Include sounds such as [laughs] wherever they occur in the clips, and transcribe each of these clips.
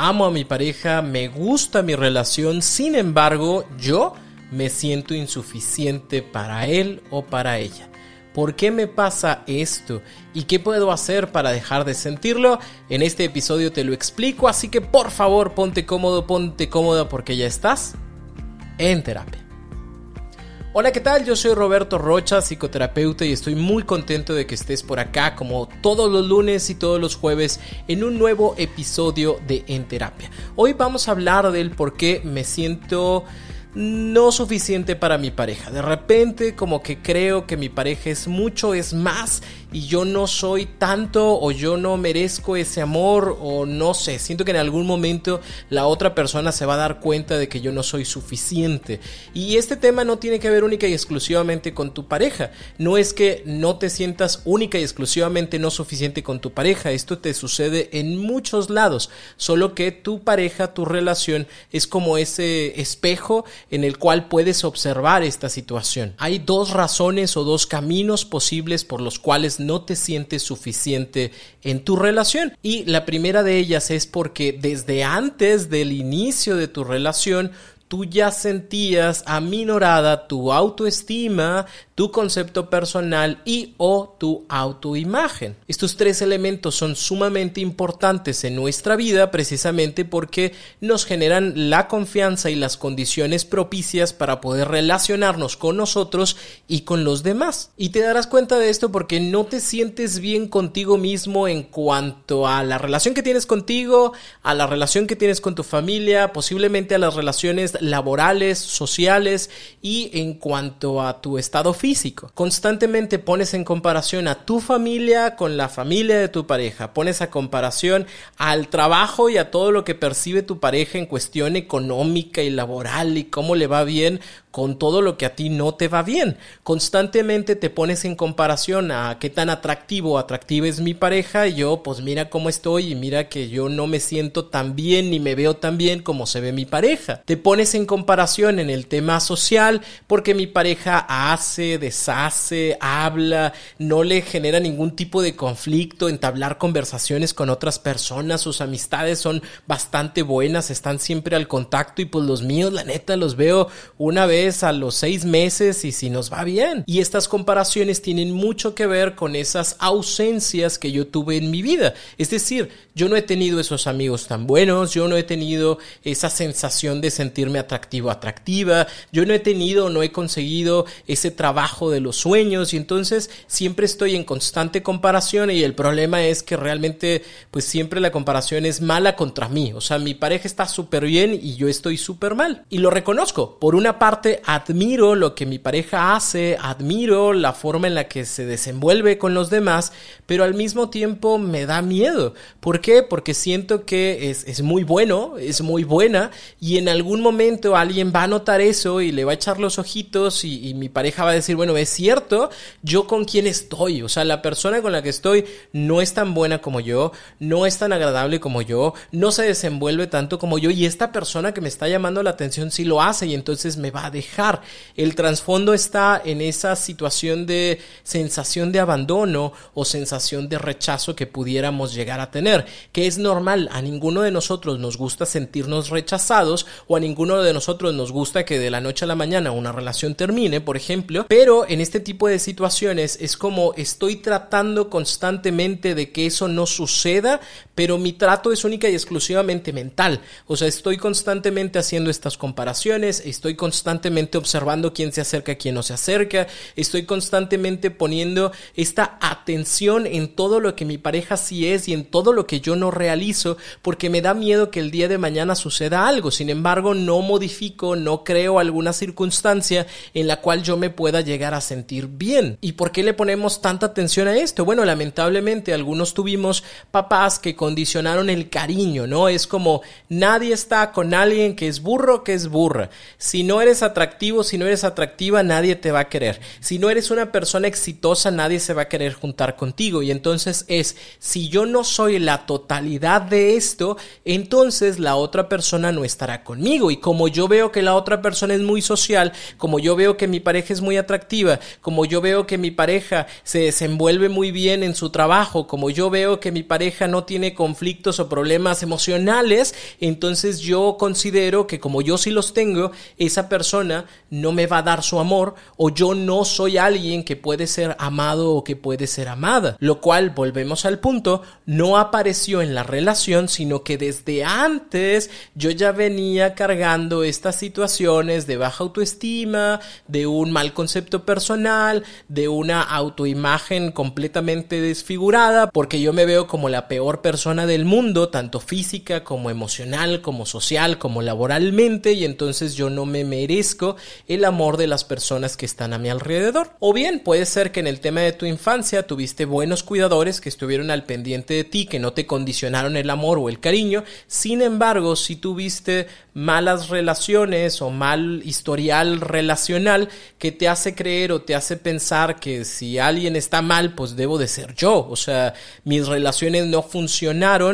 Amo a mi pareja, me gusta mi relación, sin embargo, yo me siento insuficiente para él o para ella. ¿Por qué me pasa esto? ¿Y qué puedo hacer para dejar de sentirlo? En este episodio te lo explico, así que por favor ponte cómodo, ponte cómoda porque ya estás en terapia. Hola, ¿qué tal? Yo soy Roberto Rocha, psicoterapeuta, y estoy muy contento de que estés por acá como todos los lunes y todos los jueves en un nuevo episodio de En Terapia. Hoy vamos a hablar del por qué me siento no suficiente para mi pareja. De repente como que creo que mi pareja es mucho, es más y yo no soy tanto o yo no merezco ese amor o no sé, siento que en algún momento la otra persona se va a dar cuenta de que yo no soy suficiente. Y este tema no tiene que ver única y exclusivamente con tu pareja. No es que no te sientas única y exclusivamente no suficiente con tu pareja, esto te sucede en muchos lados, solo que tu pareja, tu relación es como ese espejo en el cual puedes observar esta situación. Hay dos razones o dos caminos posibles por los cuales no te sientes suficiente en tu relación. Y la primera de ellas es porque desde antes del inicio de tu relación, tú ya sentías aminorada tu autoestima, tu concepto personal y o tu autoimagen. Estos tres elementos son sumamente importantes en nuestra vida precisamente porque nos generan la confianza y las condiciones propicias para poder relacionarnos con nosotros y con los demás. Y te darás cuenta de esto porque no te sientes bien contigo mismo en cuanto a la relación que tienes contigo, a la relación que tienes con tu familia, posiblemente a las relaciones laborales, sociales y en cuanto a tu estado físico. Constantemente pones en comparación a tu familia con la familia de tu pareja, pones a comparación al trabajo y a todo lo que percibe tu pareja en cuestión económica y laboral y cómo le va bien con todo lo que a ti no te va bien. Constantemente te pones en comparación a qué tan atractivo o atractiva es mi pareja y yo pues mira cómo estoy y mira que yo no me siento tan bien ni me veo tan bien como se ve mi pareja. Te pones en comparación en el tema social porque mi pareja hace, deshace, habla, no le genera ningún tipo de conflicto, entablar conversaciones con otras personas, sus amistades son bastante buenas, están siempre al contacto y pues los míos la neta los veo una vez a los seis meses y si nos va bien. Y estas comparaciones tienen mucho que ver con esas ausencias que yo tuve en mi vida. Es decir, yo no he tenido esos amigos tan buenos, yo no he tenido esa sensación de sentirme atractivo, atractiva, yo no he tenido, no he conseguido ese trabajo de los sueños y entonces siempre estoy en constante comparación y el problema es que realmente pues siempre la comparación es mala contra mí. O sea, mi pareja está súper bien y yo estoy súper mal. Y lo reconozco. Por una parte, admiro lo que mi pareja hace, admiro la forma en la que se desenvuelve con los demás, pero al mismo tiempo me da miedo. ¿Por qué? Porque siento que es, muy bueno, es muy buena y en algún momento alguien va a notar eso y le va a echar los ojitos y, y mi pareja va a decir, bueno, es cierto, yo con quién estoy, o sea, la persona con la que estoy no es tan buena como yo, no es tan agradable como yo, no se desenvuelve tanto como yo y esta persona que me está llamando la atención sí lo hace y entonces me va a dejar. El trasfondo está en esa situación de sensación de abandono o sensación de rechazo que pudiéramos llegar a tener, que es normal, a ninguno de nosotros nos gusta sentirnos rechazados o a ninguno de nosotros nos gusta que de la noche a la mañana una relación termine, por ejemplo, pero en este tipo de situaciones es como estoy tratando constantemente de que eso no suceda, pero mi trato es única y exclusivamente mental, o sea, estoy constantemente haciendo estas comparaciones, estoy constantemente observando quién se acerca, quién no se acerca. Estoy constantemente poniendo esta atención en todo lo que mi pareja sí es y en todo lo que yo no realizo porque me da miedo que el día de mañana suceda algo. Sin embargo, no modifico, no creo alguna circunstancia en la cual yo me pueda llegar a sentir bien. ¿Y por qué le ponemos tanta atención a esto? Bueno, lamentablemente algunos tuvimos papás que condicionaron el cariño, ¿no? Es como nadie está con alguien que es burro, que es burra. Si no eres atractivo, si no eres atractiva, nadie te va a querer. Si no eres una persona exitosa, nadie se va a querer juntar contigo. Y entonces es, si yo no soy la totalidad de esto, entonces la otra persona no estará conmigo. Y como yo veo que la otra persona es muy social, como yo veo que mi pareja es muy atractiva, como yo veo que mi pareja se desenvuelve muy bien en su trabajo, como yo veo que mi pareja no tiene conflictos o problemas emocionales, entonces yo considero que como yo sí los tengo, esa persona no me va a dar su amor o yo no soy alguien que puede ser amado o que puede ser amada. Lo cual, volvemos al punto, no apareció en la relación, sino que desde antes yo ya venía cargando estas situaciones de baja autoestima, de un mal concepto personal, de una autoimagen completamente desfigurada, porque yo me veo como la peor persona del mundo, tanto física como emocional, como social, como laboralmente, y entonces yo no me merezco el amor de las personas que están a mi alrededor. O bien puede ser que en el tema de tu infancia tuviste buenos cuidadores que estuvieron al pendiente de ti, que no te condicionaron el amor o el cariño, sin embargo, si tuviste malas relaciones o mal historial relacional que te hace creer o te hace pensar que si alguien está mal, pues debo de ser yo. O sea, mis relaciones no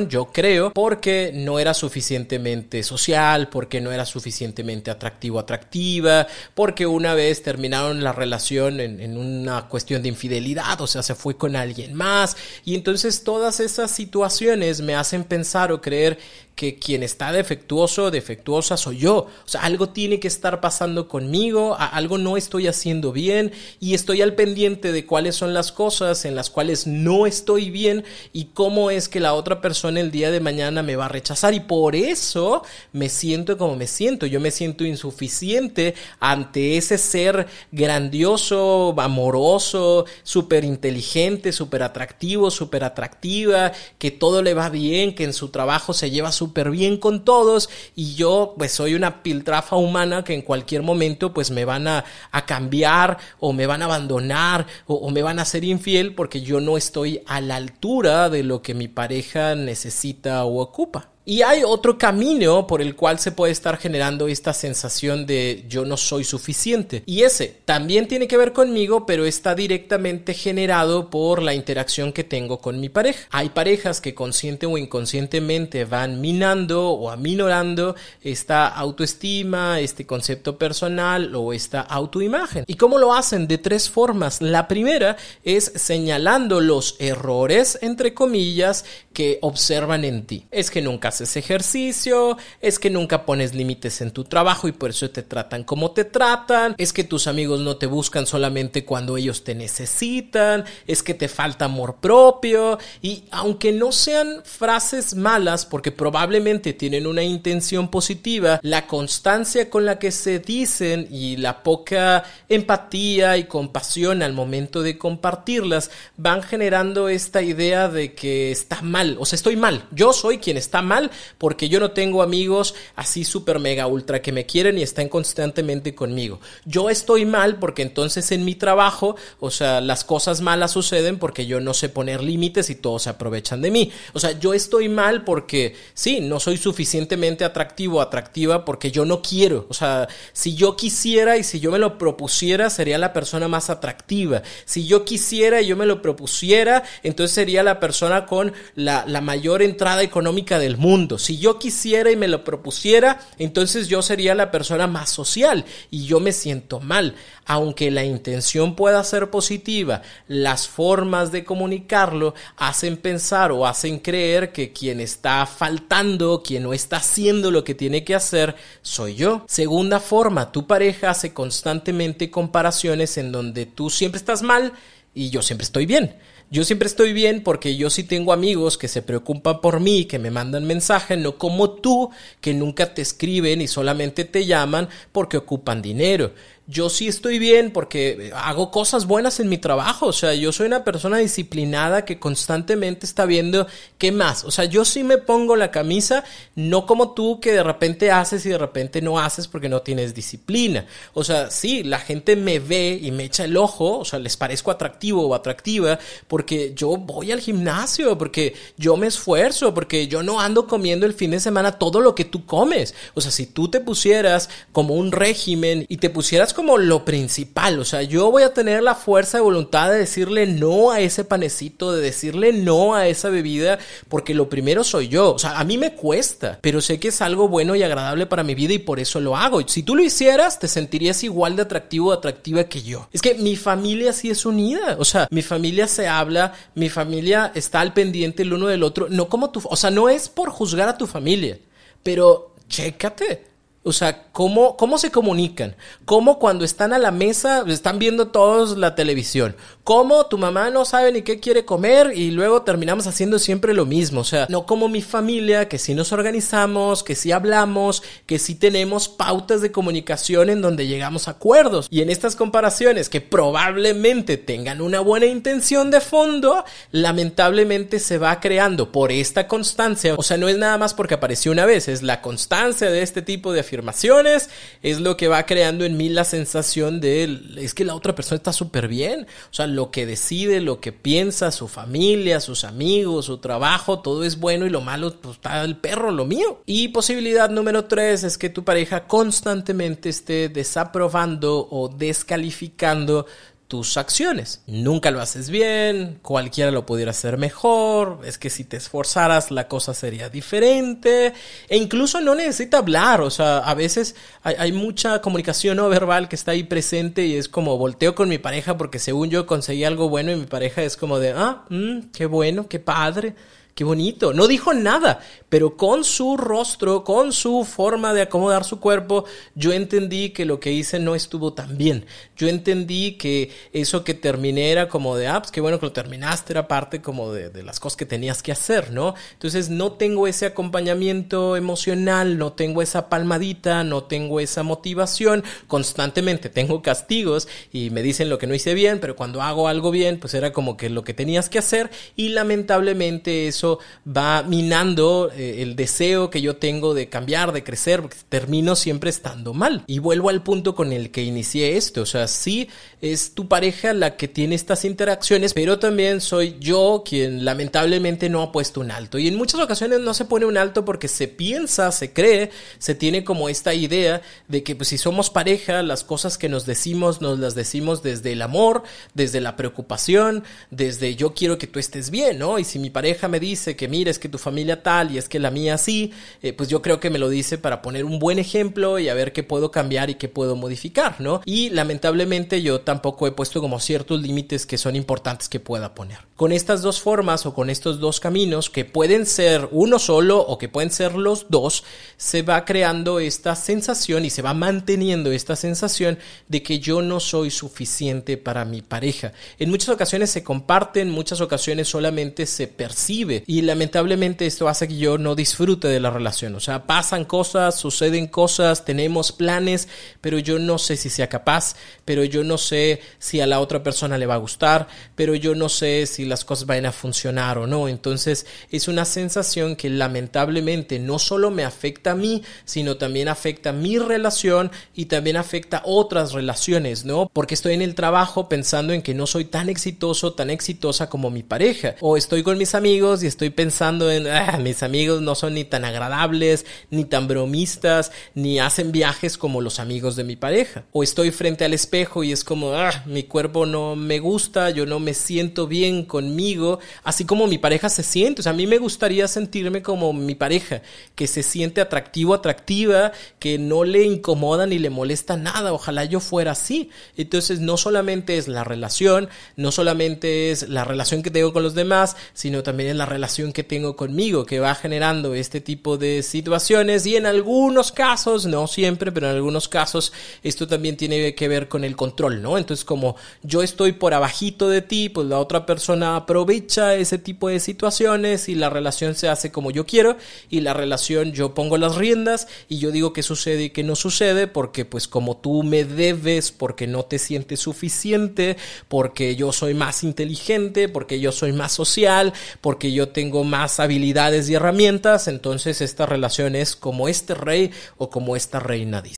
yo creo, porque no era suficientemente social, porque no era suficientemente atractivo, atractiva, porque una vez terminaron la relación en, en una cuestión de infidelidad, o sea, se fue con alguien más. Y entonces todas esas situaciones me hacen pensar o creer que quien está defectuoso, defectuosa soy yo. O sea, algo tiene que estar pasando conmigo, algo no estoy haciendo bien y estoy al pendiente de cuáles son las cosas en las cuales no estoy bien y cómo es que la otra persona el día de mañana me va a rechazar y por eso me siento como me siento. Yo me siento insuficiente ante ese ser grandioso, amoroso, súper inteligente, súper atractivo, súper atractiva, que todo le va bien, que en su trabajo se lleva súper bien con todos y yo pues soy una piltrafa humana que en cualquier momento pues me van a, cambiar o me van a abandonar o, o me van a ser infiel porque yo no estoy a la altura de lo que mi pareja necesita o ocupa. Y hay otro camino por el cual se puede estar generando esta sensación de yo no soy suficiente. Y ese también tiene que ver conmigo, pero está directamente generado por la interacción que tengo con mi pareja. Hay parejas que consciente o inconscientemente van minando o aminorando esta autoestima, este concepto personal o esta autoimagen. ¿Y cómo lo hacen? De tres formas. La primera es señalando los errores, entre comillas, que observan en ti. Es que nunca haces ejercicio, es que nunca pones límites en tu trabajo y por eso te tratan como te tratan, es que tus amigos no te buscan solamente cuando ellos te necesitan, es que te falta amor propio y aunque no sean frases malas porque probablemente tienen una intención positiva, la constancia con la que se dicen y la poca empatía y compasión al momento de compartirlas van generando esta idea de que está mal, o sea, estoy mal, yo soy quien está mal porque yo no tengo amigos así súper mega ultra que me quieren y están constantemente conmigo. Yo estoy mal porque entonces en mi trabajo, o sea, las cosas malas suceden porque yo no sé poner límites y todos se aprovechan de mí. O sea, yo estoy mal porque sí, no soy suficientemente atractivo atractiva porque yo no quiero. O sea, si yo quisiera y si yo me lo propusiera, sería la persona más atractiva. Si yo quisiera y yo me lo propusiera, entonces sería la persona con la mayor entrada económica del mundo. Si yo quisiera y me lo propusiera, entonces yo sería la persona más social y yo me siento mal. Aunque la intención pueda ser positiva, las formas de comunicarlo hacen pensar o hacen creer que quien está faltando, quien no está haciendo lo que tiene que hacer, soy yo. Segunda forma, tu pareja hace constantemente comparaciones en donde tú siempre estás mal y yo siempre estoy bien. Yo siempre estoy bien porque yo sí tengo amigos que se preocupan por mí, que me mandan mensajes, no como tú, que nunca te escriben y solamente te llaman porque ocupan dinero. Yo sí estoy bien porque hago cosas buenas en mi trabajo. O sea, yo soy una persona disciplinada que constantemente está viendo qué más. O sea, yo sí me pongo la camisa, no como tú que de repente haces y de repente no haces porque no tienes disciplina. O sea, sí, la gente me ve y me echa el ojo, o sea, les parezco atractivo o atractiva porque yo voy al gimnasio, porque yo me esfuerzo, porque yo no ando comiendo el fin de semana todo lo que tú comes. O sea, si tú te pusieras como un régimen y te pusieras como lo principal, o sea, yo voy a tener la fuerza de voluntad de decirle no a ese panecito, de decirle no a esa bebida, porque lo primero soy yo. O sea, a mí me cuesta, pero sé que es algo bueno y agradable para mi vida y por eso lo hago. Si tú lo hicieras, te sentirías igual de atractivo o atractiva que yo. Es que mi familia sí es unida, o sea, mi familia se habla, mi familia está al pendiente el uno del otro, no como tu, o sea, no es por juzgar a tu familia, pero chécate. O sea, ¿cómo, ¿cómo se comunican? ¿Cómo cuando están a la mesa están viendo todos la televisión? ¿Cómo tu mamá no sabe ni qué quiere comer y luego terminamos haciendo siempre lo mismo? O sea, no como mi familia, que sí nos organizamos, que sí hablamos, que sí tenemos pautas de comunicación en donde llegamos a acuerdos. Y en estas comparaciones que probablemente tengan una buena intención de fondo, lamentablemente se va creando por esta constancia. O sea, no es nada más porque apareció una vez, es la constancia de este tipo de afirmaciones, es lo que va creando en mí la sensación de, es que la otra persona está súper bien, o sea, lo que decide, lo que piensa, su familia, sus amigos, su trabajo, todo es bueno y lo malo, pues está el perro, lo mío. Y posibilidad número tres es que tu pareja constantemente esté desaprobando o descalificando tus acciones. Nunca lo haces bien, cualquiera lo pudiera hacer mejor, es que si te esforzaras la cosa sería diferente, e incluso no necesita hablar, o sea, a veces hay, mucha comunicación no verbal que está ahí presente y es como volteo con mi pareja porque según yo conseguí algo bueno y mi pareja es como de, ah, mm, qué bueno, qué padre Qué bonito. No dijo nada, pero con su rostro, con su forma de acomodar su cuerpo, yo entendí que lo que hice no estuvo tan bien. Yo entendí que eso que terminé era como de, ah, pues qué bueno que lo terminaste, era parte como de, las cosas que tenías que hacer, ¿no? Entonces no tengo ese acompañamiento emocional, no tengo esa palmadita, no tengo esa motivación. Constantemente tengo castigos y me dicen lo que no hice bien, pero cuando hago algo bien, pues era como que lo que tenías que hacer y lamentablemente eso va minando eh, el deseo que yo tengo de cambiar, de crecer, termino siempre estando mal. Y vuelvo al punto con el que inicié esto, o sea, sí es tu pareja la que tiene estas interacciones, pero también soy yo quien lamentablemente no ha puesto un alto. Y en muchas ocasiones no se pone un alto porque se piensa, se cree, se tiene como esta idea de que pues, si somos pareja, las cosas que nos decimos nos las decimos desde el amor, desde la preocupación, desde yo quiero que tú estés bien, ¿no? Y si mi pareja me dice que mires que tu familia tal y es que la mía sí, eh, pues yo creo que me lo dice para poner un buen ejemplo y a ver qué puedo cambiar y qué puedo modificar, ¿no? Y lamentablemente yo tampoco he puesto como ciertos límites que son importantes que pueda poner. Con estas dos formas o con estos dos caminos, que pueden ser uno solo o que pueden ser los dos, se va creando esta sensación y se va manteniendo esta sensación de que yo no soy suficiente para mi pareja. En muchas ocasiones se comparten, en muchas ocasiones solamente se percibe y lamentablemente esto hace que yo no disfrute de la relación. O sea, pasan cosas, suceden cosas, tenemos planes, pero yo no sé si sea capaz, pero yo no sé si a la otra persona le va a gustar, pero yo no sé si las cosas van a funcionar o no. Entonces es una sensación que lamentablemente no solo me afecta a mí, sino también afecta a mi relación y también afecta a otras relaciones, ¿no? Porque estoy en el trabajo pensando en que no soy tan exitoso, tan exitosa como mi pareja. O estoy con mis amigos y estoy pensando en, ah, mis amigos no son ni tan agradables, ni tan bromistas, ni hacen viajes como los amigos de mi pareja. O estoy frente al espejo y es como, ah, mi cuerpo no me gusta, yo no me siento bien conmigo, así como mi pareja se siente. O sea, a mí me gustaría sentirme como mi pareja, que se siente atractivo, atractiva, que no le incomoda ni le molesta nada. Ojalá yo fuera así. Entonces, no solamente es la relación, no solamente es la relación que tengo con los demás, sino también es la relación que tengo conmigo que va generando este tipo de situaciones y en algunos casos, no siempre, pero en algunos casos esto también tiene que ver con el control, ¿no? Entonces como yo estoy por abajito de ti, pues la otra persona aprovecha ese tipo de situaciones y la relación se hace como yo quiero y la relación yo pongo las riendas y yo digo que sucede y que no sucede porque pues como tú me debes, porque no te sientes suficiente, porque yo soy más inteligente, porque yo soy más social, porque yo tengo más habilidades y entonces esta relación es como este rey o como esta reina dice.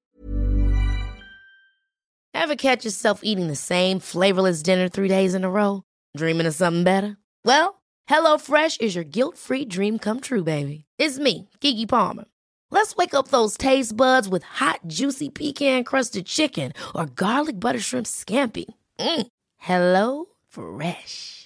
Ever catch yourself eating the same flavorless dinner three days in a row? Dreaming of something better? Well, HelloFresh is your guilt-free dream come true, baby. It's me, Kiki Palmer. Let's wake up those taste buds with hot, juicy pecan-crusted chicken or garlic butter shrimp scampi. Mm. Hello Fresh.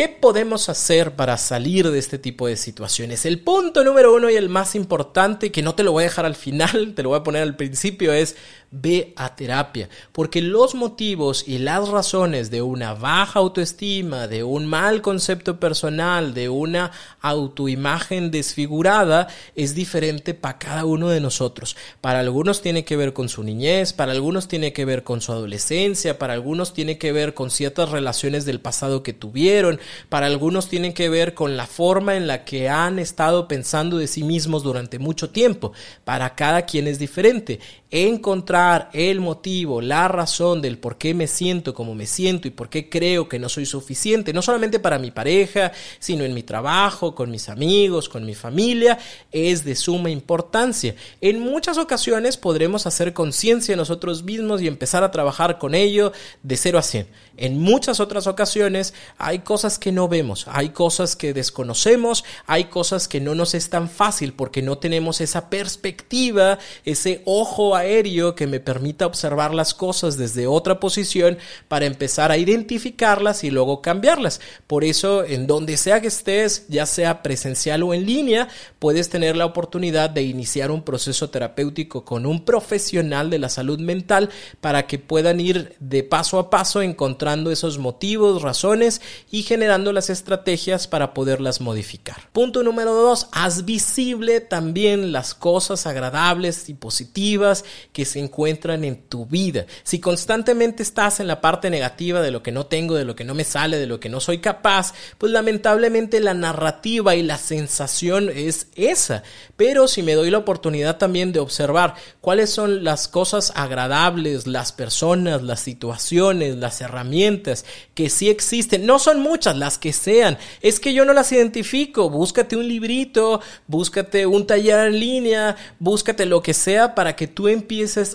¿Qué podemos hacer para salir de este tipo de situaciones? El punto número uno y el más importante, que no te lo voy a dejar al final, [laughs] te lo voy a poner al principio, es ve a terapia, porque los motivos y las razones de una baja autoestima, de un mal concepto personal, de una autoimagen desfigurada, es diferente para cada uno de nosotros. Para algunos tiene que ver con su niñez, para algunos tiene que ver con su adolescencia, para algunos tiene que ver con ciertas relaciones del pasado que tuvieron, para algunos tiene que ver con la forma en la que han estado pensando de sí mismos durante mucho tiempo. Para cada quien es diferente encontrar el motivo, la razón del por qué me siento como me siento y por qué creo que no soy suficiente, no solamente para mi pareja, sino en mi trabajo, con mis amigos, con mi familia, es de suma importancia. En muchas ocasiones podremos hacer conciencia nosotros mismos y empezar a trabajar con ello de 0 a 100. En muchas otras ocasiones hay cosas que no vemos, hay cosas que desconocemos, hay cosas que no nos es tan fácil porque no tenemos esa perspectiva, ese ojo aéreo que me permita observar las cosas desde otra posición para empezar a identificarlas y luego cambiarlas. Por eso, en donde sea que estés, ya sea presencial o en línea, puedes tener la oportunidad de iniciar un proceso terapéutico con un profesional de la salud mental para que puedan ir de paso a paso encontrando esos motivos, razones y generando las estrategias para poderlas modificar. Punto número dos, haz visible también las cosas agradables y positivas que se encuentran en tu vida. Si constantemente estás en la parte negativa de lo que no tengo, de lo que no me sale, de lo que no soy capaz, pues lamentablemente la narrativa y la sensación es esa. Pero si me doy la oportunidad también de observar cuáles son las cosas agradables, las personas, las situaciones, las herramientas que sí existen, no son muchas las que sean, es que yo no las identifico, búscate un librito, búscate un taller en línea, búscate lo que sea para que tú empieces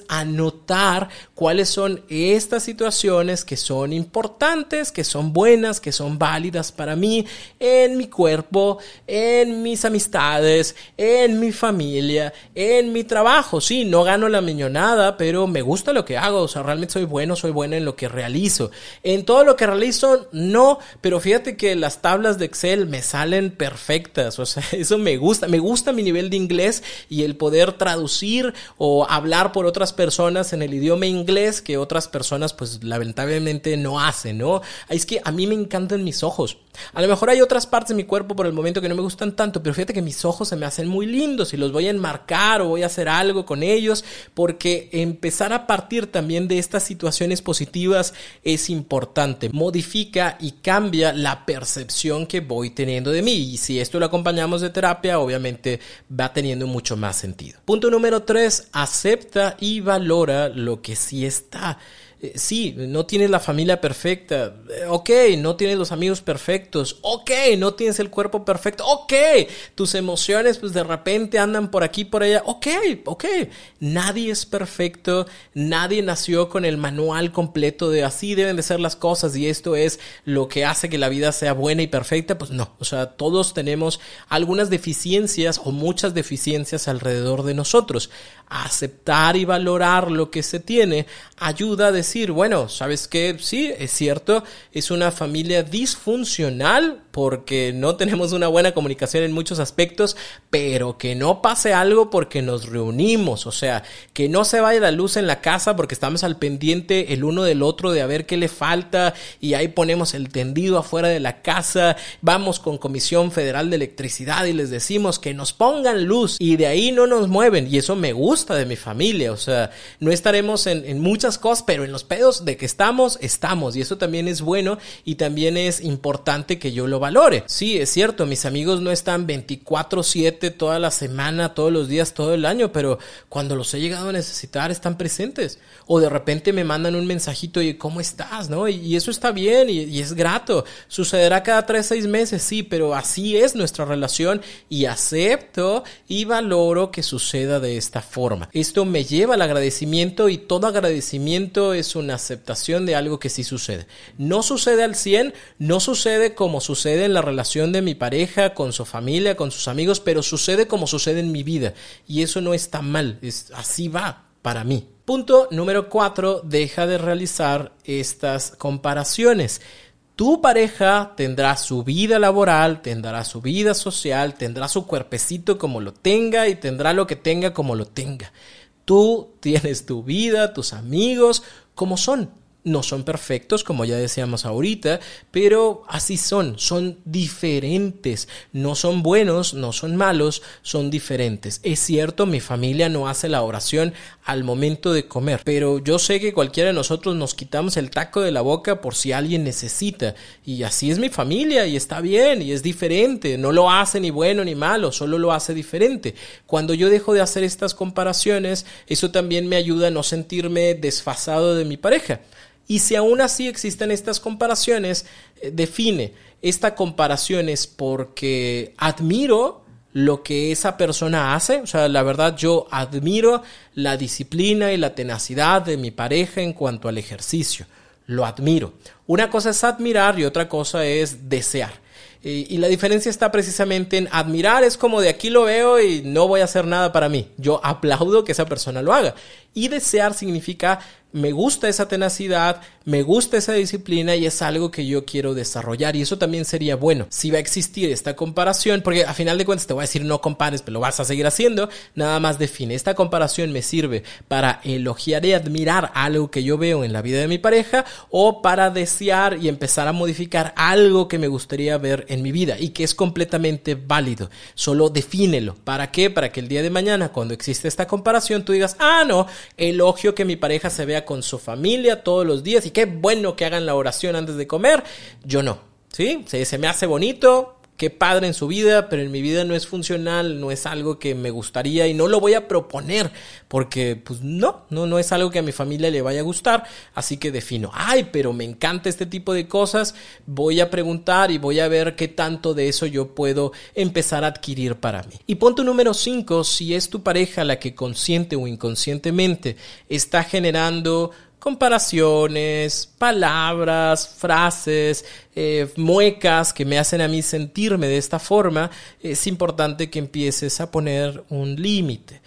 a notar cuáles son estas situaciones que son importantes, que son buenas, que son válidas para mí en mi cuerpo, en mis amistades, en mi familia, en mi trabajo. Sí, no gano la millonada, pero me gusta lo que hago, o sea, realmente soy bueno, soy buena en lo que realizo. En todo lo que realizo, no, pero fíjate que las tablas de Excel me salen perfectas, o sea, [laughs] eso me gusta, me gusta mi nivel de inglés y el poder traducir o hablar por otras personas en el idioma inglés que otras personas pues lamentablemente no hacen, ¿no? Es que a mí me encantan mis ojos. A lo mejor hay otras partes de mi cuerpo por el momento que no me gustan tanto, pero fíjate que mis ojos se me hacen muy lindos y los voy a enmarcar o voy a hacer algo con ellos porque empezar a partir también de estas situaciones positivas es importante. Modifica y cambia la percepción que voy teniendo de mí y si esto lo acompañamos de terapia obviamente va teniendo mucho más sentido. Punto número 3, acepta y valora lo que sí está. Eh, sí, no tienes la familia perfecta, eh, ok, no tienes los amigos perfectos, ok, no tienes el cuerpo perfecto, ok, tus emociones pues de repente andan por aquí, por allá, ok, ok, nadie es perfecto, nadie nació con el manual completo de así deben de ser las cosas y esto es lo que hace que la vida sea buena y perfecta, pues no, o sea, todos tenemos algunas deficiencias o muchas deficiencias alrededor de nosotros. Aceptar y valorar lo que se tiene, ayuda a decir, bueno, ¿sabes qué? Sí, es cierto, es una familia disfuncional porque no [laughs] tenemos una buena comunicación en muchos aspectos, pero que no pase algo porque nos reunimos, o sea, que no se vaya la luz en la casa porque estamos al pendiente el uno del otro de a ver qué le falta y ahí ponemos el tendido afuera de la casa, vamos con Comisión Federal de Electricidad y les decimos que nos pongan luz y de ahí no nos mueven y eso me gusta de mi familia, o sea, no estaremos en, muchas cosas, pero en los pedos de que estamos, estamos y eso también es bueno y también es importante que yo lo valore. Sí, es cierto, mis amigos no están 24/7 toda la semana, todos los días, todo el año, pero cuando los he llegado a necesitar están presentes o de repente me mandan un mensajito y ¿cómo estás? ¿no? Y, eso está bien y, y es grato. Sucederá cada tres, seis meses, sí, pero así es nuestra relación y acepto y valoro que suceda de esta forma. Esto me lleva al agradecimiento y todo agradecimiento es una aceptación de algo que sí sucede. No sucede al 100, no sucede como sucede en la relación de mi pareja, con su familia, con sus amigos, pero sucede como sucede en mi vida y eso no está mal, así va para mí. Punto número 4, deja de realizar estas comparaciones. Tu pareja tendrá su vida laboral, tendrá su vida social, tendrá su cuerpecito como lo tenga y tendrá lo que tenga como lo tenga. Tú tienes tu vida, tus amigos, como son no son perfectos, como ya decíamos ahorita, pero así son, son diferentes, no son buenos, no son malos, son diferentes. Es cierto, mi familia no hace la oración al momento de comer, pero yo sé que cualquiera de nosotros nos quitamos el taco de la boca por si alguien necesita, y así es mi familia, y está bien, y es diferente, no lo hace ni bueno ni malo, solo lo hace diferente. Cuando yo dejo de hacer estas comparaciones, eso también me ayuda a no sentirme desfasado de mi pareja. Y si aún así existen estas comparaciones, eh, define, esta comparación es porque admiro lo que esa persona hace, o sea, la verdad yo admiro la disciplina y la tenacidad de mi pareja en cuanto al ejercicio, lo admiro. Una cosa es admirar y otra cosa es desear. Y, la diferencia está precisamente en admirar, es como de aquí lo veo y no voy a hacer nada para mí. Yo aplaudo que esa persona lo haga. Y desear significa me gusta esa tenacidad, me gusta esa disciplina y es algo que yo quiero desarrollar y eso también sería bueno. Si va a existir esta comparación, porque a final de cuentas te voy a decir no compares, pero lo vas a seguir haciendo, nada más define. Esta comparación me sirve para elogiar y admirar algo que yo veo en la vida de mi pareja o para desear y empezar a modificar algo que me gustaría ver en mi vida y que es completamente válido. Solo defínelo. ¿Para qué? Para que el día de mañana, cuando existe esta comparación, tú digas, ah, no, elogio que mi pareja se vea con su familia todos los días y qué bueno que hagan la oración antes de comer. Yo no. ¿Sí? Se, me hace bonito, qué padre en su vida, pero en mi vida no es funcional, no es algo que me gustaría y no lo voy a proponer porque pues no, no, no es algo que a mi familia le vaya a gustar, así que defino, ay, pero me encanta este tipo de cosas, voy a preguntar y voy a ver qué tanto de eso yo puedo empezar a adquirir para mí. Y punto número 5, si es tu pareja la que consciente o inconscientemente está generando comparaciones, palabras, frases, eh, muecas que me hacen a mí sentirme de esta forma, es importante que empieces a poner un límite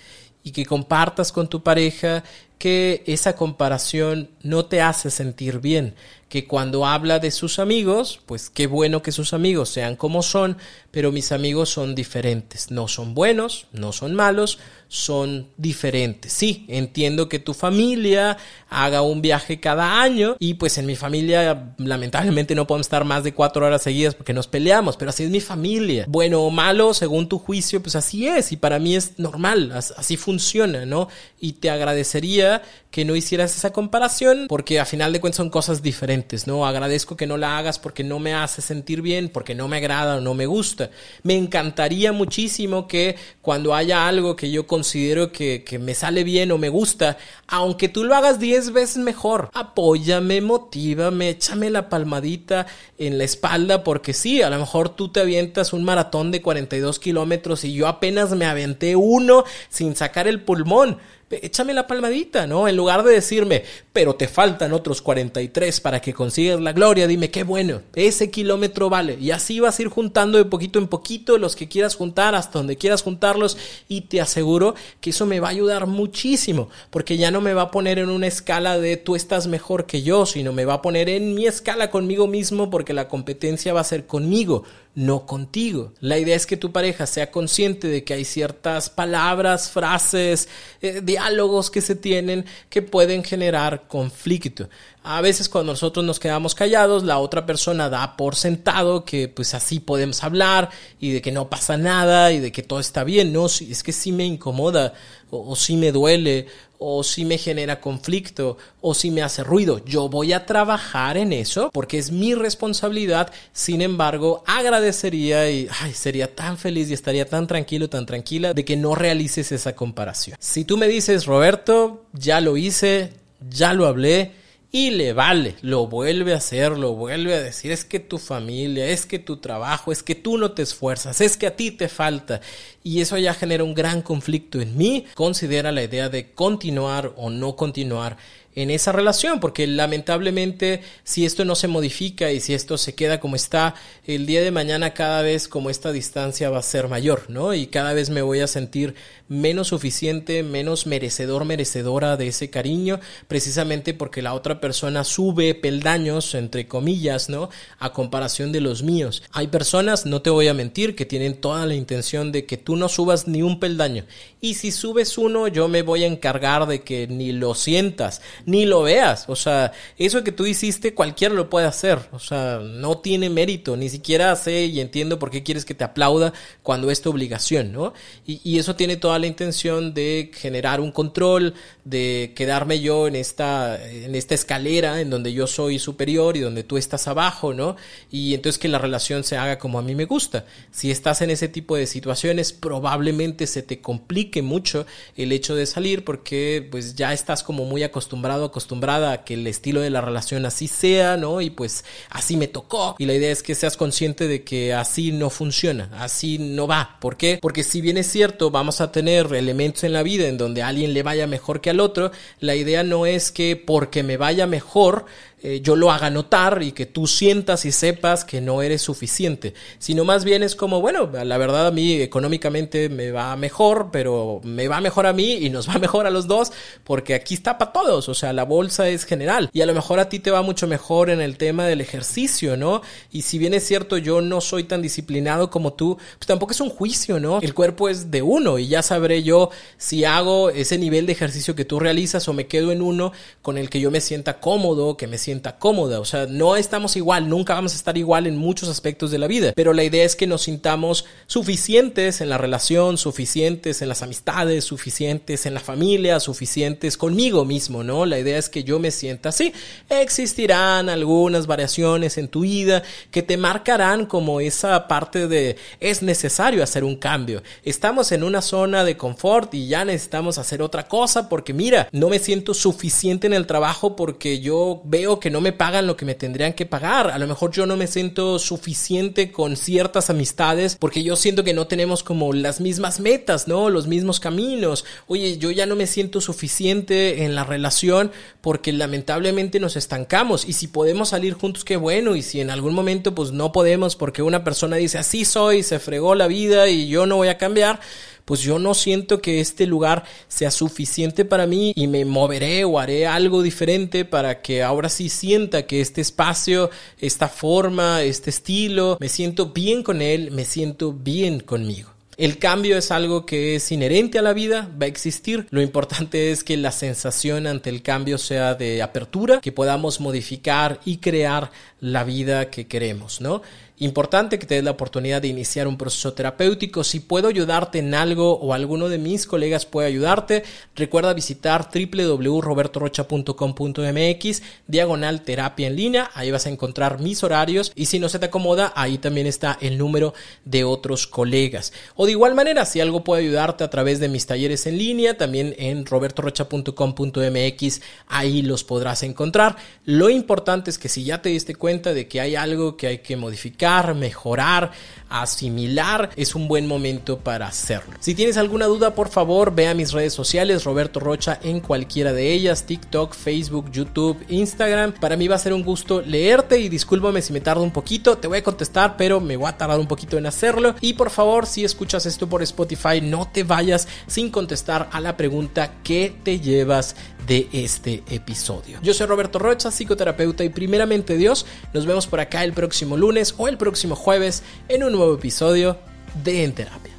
y que compartas con tu pareja que esa comparación no te hace sentir bien, que cuando habla de sus amigos, pues qué bueno que sus amigos sean como son, pero mis amigos son diferentes, no son buenos, no son malos, son diferentes. Sí, entiendo que tu familia haga un viaje cada año y pues en mi familia lamentablemente no podemos estar más de cuatro horas seguidas porque nos peleamos, pero así es mi familia. Bueno o malo, según tu juicio, pues así es y para mí es normal, así funciona, ¿no? Y te agradecería que no hicieras esa comparación porque a final de cuentas son cosas diferentes, ¿no? Agradezco que no la hagas porque no me hace sentir bien, porque no me agrada o no me gusta. Me encantaría muchísimo que cuando haya algo que yo considero que, que me sale bien o me gusta, aunque tú lo hagas 10 veces mejor, apóyame, motívame, échame la palmadita en la espalda porque sí, a lo mejor tú te avientas un maratón de 42 kilómetros y yo apenas me aventé uno sin sacar el pulmón échame la palmadita, ¿no? En lugar de decirme, pero te faltan otros 43 para que consigas la gloria, dime, qué bueno, ese kilómetro vale. Y así vas a ir juntando de poquito en poquito los que quieras juntar, hasta donde quieras juntarlos, y te aseguro que eso me va a ayudar muchísimo, porque ya no me va a poner en una escala de tú estás mejor que yo, sino me va a poner en mi escala conmigo mismo, porque la competencia va a ser conmigo, no contigo. La idea es que tu pareja sea consciente de que hay ciertas palabras, frases, eh, diálogos que se tienen que pueden generar conflicto. A veces cuando nosotros nos quedamos callados, la otra persona da por sentado que pues así podemos hablar y de que no pasa nada y de que todo está bien. No, es que sí me incomoda o, sí me duele o si me genera conflicto o si me hace ruido. Yo voy a trabajar en eso porque es mi responsabilidad. Sin embargo, agradecería y sería tan feliz y estaría tan tranquilo, tan tranquila de que no realices esa comparación. Si tú me dices, Roberto, ya lo hice, ya lo hablé, y le vale, lo vuelve a hacer, lo vuelve a decir, es que tu familia, es que tu trabajo, es que tú no te esfuerzas, es que a ti te falta. Y eso ya genera un gran conflicto en mí. Considera la idea de continuar o no continuar en esa relación, porque lamentablemente si esto no se modifica y si esto se queda como está, el día de mañana cada vez como esta distancia va a ser mayor, ¿no? Y cada vez me voy a sentir menos suficiente, menos merecedor, merecedora de ese cariño, precisamente porque la otra persona sube peldaños, entre comillas, ¿no? A comparación de los míos. Hay personas, no te voy a mentir, que tienen toda la intención de que tú no subas ni un peldaño. Y si subes uno, yo me voy a encargar de que ni lo sientas, ni lo veas. O sea, eso que tú hiciste cualquiera lo puede hacer. O sea, no tiene mérito. Ni siquiera sé y entiendo por qué quieres que te aplauda cuando es tu obligación, ¿no? Y, y eso tiene toda la intención de generar un control, de quedarme yo en esta, en esta escalera en donde yo soy superior y donde tú estás abajo, ¿no? Y entonces que la relación se haga como a mí me gusta. Si estás en ese tipo de situaciones, probablemente se te complique mucho el hecho de salir porque pues ya estás como muy acostumbrado acostumbrada a que el estilo de la relación así sea, ¿no? Y pues así me tocó. Y la idea es que seas consciente de que así no funciona, así no va. ¿Por qué? Porque si bien es cierto, vamos a tener elementos en la vida en donde a alguien le vaya mejor que al otro, la idea no es que porque me vaya mejor, eh, yo lo haga notar y que tú sientas y sepas que no eres suficiente, sino más bien es como, bueno, la verdad a mí económicamente me va mejor, pero me va mejor a mí y nos va [laughs] mejor a los dos porque aquí está para todos, o sea, la bolsa es general y a lo mejor a ti te va mucho mejor en el tema del ejercicio, ¿no? Y si bien es cierto yo no soy tan disciplinado como tú, pues tampoco es un juicio, ¿no? El cuerpo es de uno y ya sabré yo si hago ese nivel de ejercicio que tú realizas o me quedo en uno con el que yo me sienta cómodo, que me sienta sienta cómoda. O sea, no estamos igual, nunca vamos a estar igual en muchos aspectos de la vida, pero la idea es que nos sintamos suficientes en la relación, suficientes en las amistades, suficientes en la familia, suficientes conmigo mismo, ¿no? La idea es que yo me sienta así. Existirán algunas variaciones en tu vida que te marcarán como esa parte de es necesario hacer un cambio. Estamos en una zona de confort y ya necesitamos hacer otra cosa porque mira, no me siento suficiente en el trabajo porque yo veo que no me pagan lo que me tendrían que pagar. A lo mejor yo no me siento suficiente con ciertas amistades porque yo siento que no tenemos como las mismas metas, ¿no? Los mismos caminos. Oye, yo ya no me siento suficiente en la relación porque lamentablemente nos estancamos y si podemos salir juntos, qué bueno. Y si en algún momento pues no podemos porque una persona dice así soy, se fregó la vida y yo no voy a cambiar, pues yo no siento que este lugar sea suficiente para mí y me moveré o haré algo diferente para que ahora sí sienta que este espacio, esta forma, este estilo, me siento bien con él, me siento bien conmigo. El cambio es algo que es inherente a la vida, va a existir. Lo importante es que la sensación ante el cambio sea de apertura, que podamos modificar y crear la vida que queremos, ¿no? Importante que te des la oportunidad de iniciar un proceso terapéutico. Si puedo ayudarte en algo o alguno de mis colegas puede ayudarte, recuerda visitar www.robertorocha.com.mx, diagonal terapia en línea. Ahí vas a encontrar mis horarios y si no se te acomoda, ahí también está el número de otros colegas. O de igual manera, si algo puede ayudarte a través de mis talleres en línea, también en robertorocha.com.mx, ahí los podrás encontrar. Lo importante es que si ya te diste cuenta de que hay algo que hay que modificar, mejorar, asimilar, es un buen momento para hacerlo. Si tienes alguna duda, por favor, ve a mis redes sociales, Roberto Rocha en cualquiera de ellas, TikTok, Facebook, YouTube, Instagram. Para mí va a ser un gusto leerte y discúlpame si me tardo un poquito, te voy a contestar, pero me voy a tardar un poquito en hacerlo. Y por favor, si escuchas esto por Spotify, no te vayas sin contestar a la pregunta ¿qué te llevas de este episodio? Yo soy Roberto Rocha, psicoterapeuta y primeramente Dios, nos vemos por acá el próximo lunes o el próximo jueves en un nuevo episodio de En Terapia.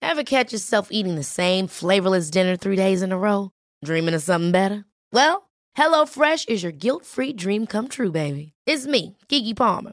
Ever catch yourself eating the same flavorless dinner three days in a row? Dreaming of something better? Well, HelloFresh is your guilt-free dream come true, baby. It's me, Kiki Palmer.